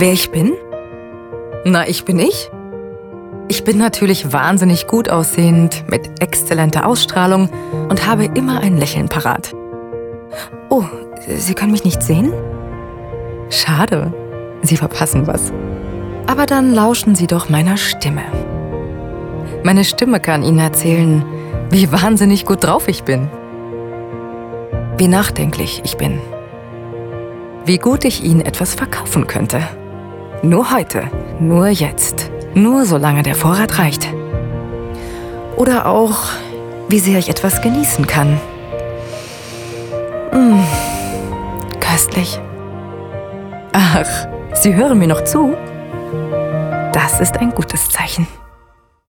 Wer ich bin? Na, ich bin ich. Ich bin natürlich wahnsinnig gut aussehend, mit exzellenter Ausstrahlung und habe immer ein Lächeln parat. Oh, Sie können mich nicht sehen? Schade, Sie verpassen was. Aber dann lauschen Sie doch meiner Stimme. Meine Stimme kann Ihnen erzählen, wie wahnsinnig gut drauf ich bin. Wie nachdenklich ich bin. Wie gut ich Ihnen etwas verkaufen könnte. Nur heute, nur jetzt, nur solange der Vorrat reicht. Oder auch, wie sehr ich etwas genießen kann. Mmh, köstlich. Ach, Sie hören mir noch zu? Das ist ein gutes Zeichen.